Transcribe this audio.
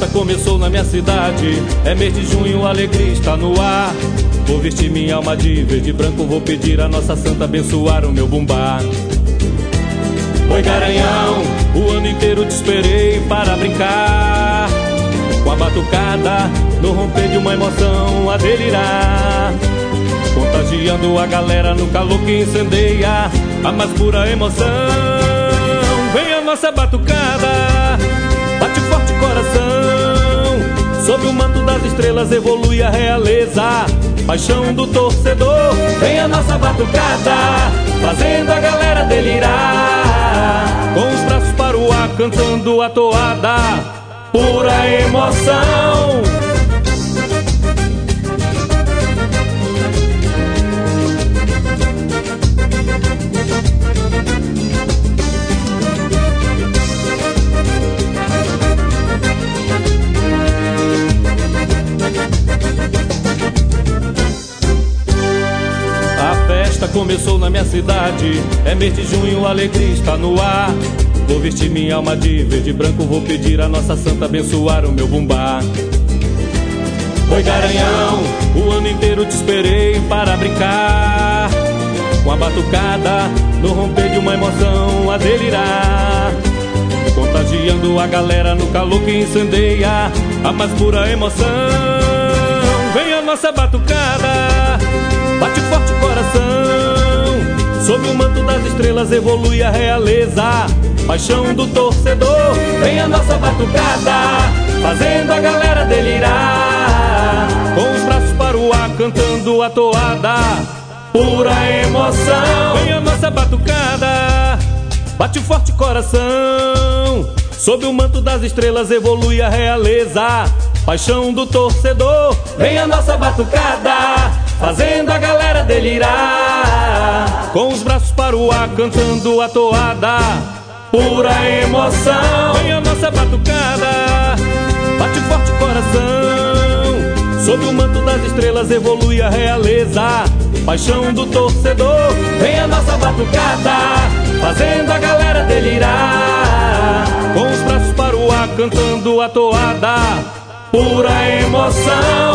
festa começou na minha cidade. É mês de junho, alegria está no ar. Vou vestir minha alma de verde e branco, vou pedir a nossa santa abençoar o meu bumbá. Oi, garanhão, o ano inteiro te esperei para brincar. Com a batucada, no romper de uma emoção a delirar. Contagiando a galera no calor que incendeia a mais pura emoção. Vem a nossa batucada, coração. Sob o manto das estrelas evolui a realeza. Paixão do torcedor, vem a nossa batucada, fazendo a galera delirar. Com os braços para o ar, cantando a toada, pura emoção. Festa começou na minha cidade. É mês de junho, alegria está no ar. Vou vestir minha alma de verde e branco, vou pedir a nossa santa abençoar o meu bumbá. Oi, garanhão, o ano inteiro te esperei para brincar. Com a batucada, no romper de uma emoção a delirar. Contagiando a galera no calor que incendeia a mais pura emoção. Vem a nossa batucada, bate forte o coração. Sob o manto das estrelas evolui a realeza. Paixão do torcedor, vem a nossa batucada, fazendo a galera delirar. Com os braços para o ar, cantando a toada, pura emoção. Vem a nossa batucada, bate forte o coração. Sob o manto das estrelas evolui a realeza. Paixão do torcedor, vem a nossa batucada, fazendo a galera delirar. Com os braços para o ar, cantando a toada, pura emoção. Vem a nossa batucada, bate forte o coração. Sob o manto das estrelas evolui a realeza. Paixão do torcedor, vem a nossa batucada, fazendo a galera delirar. Com os braços para o ar, cantando a toada pura emoção.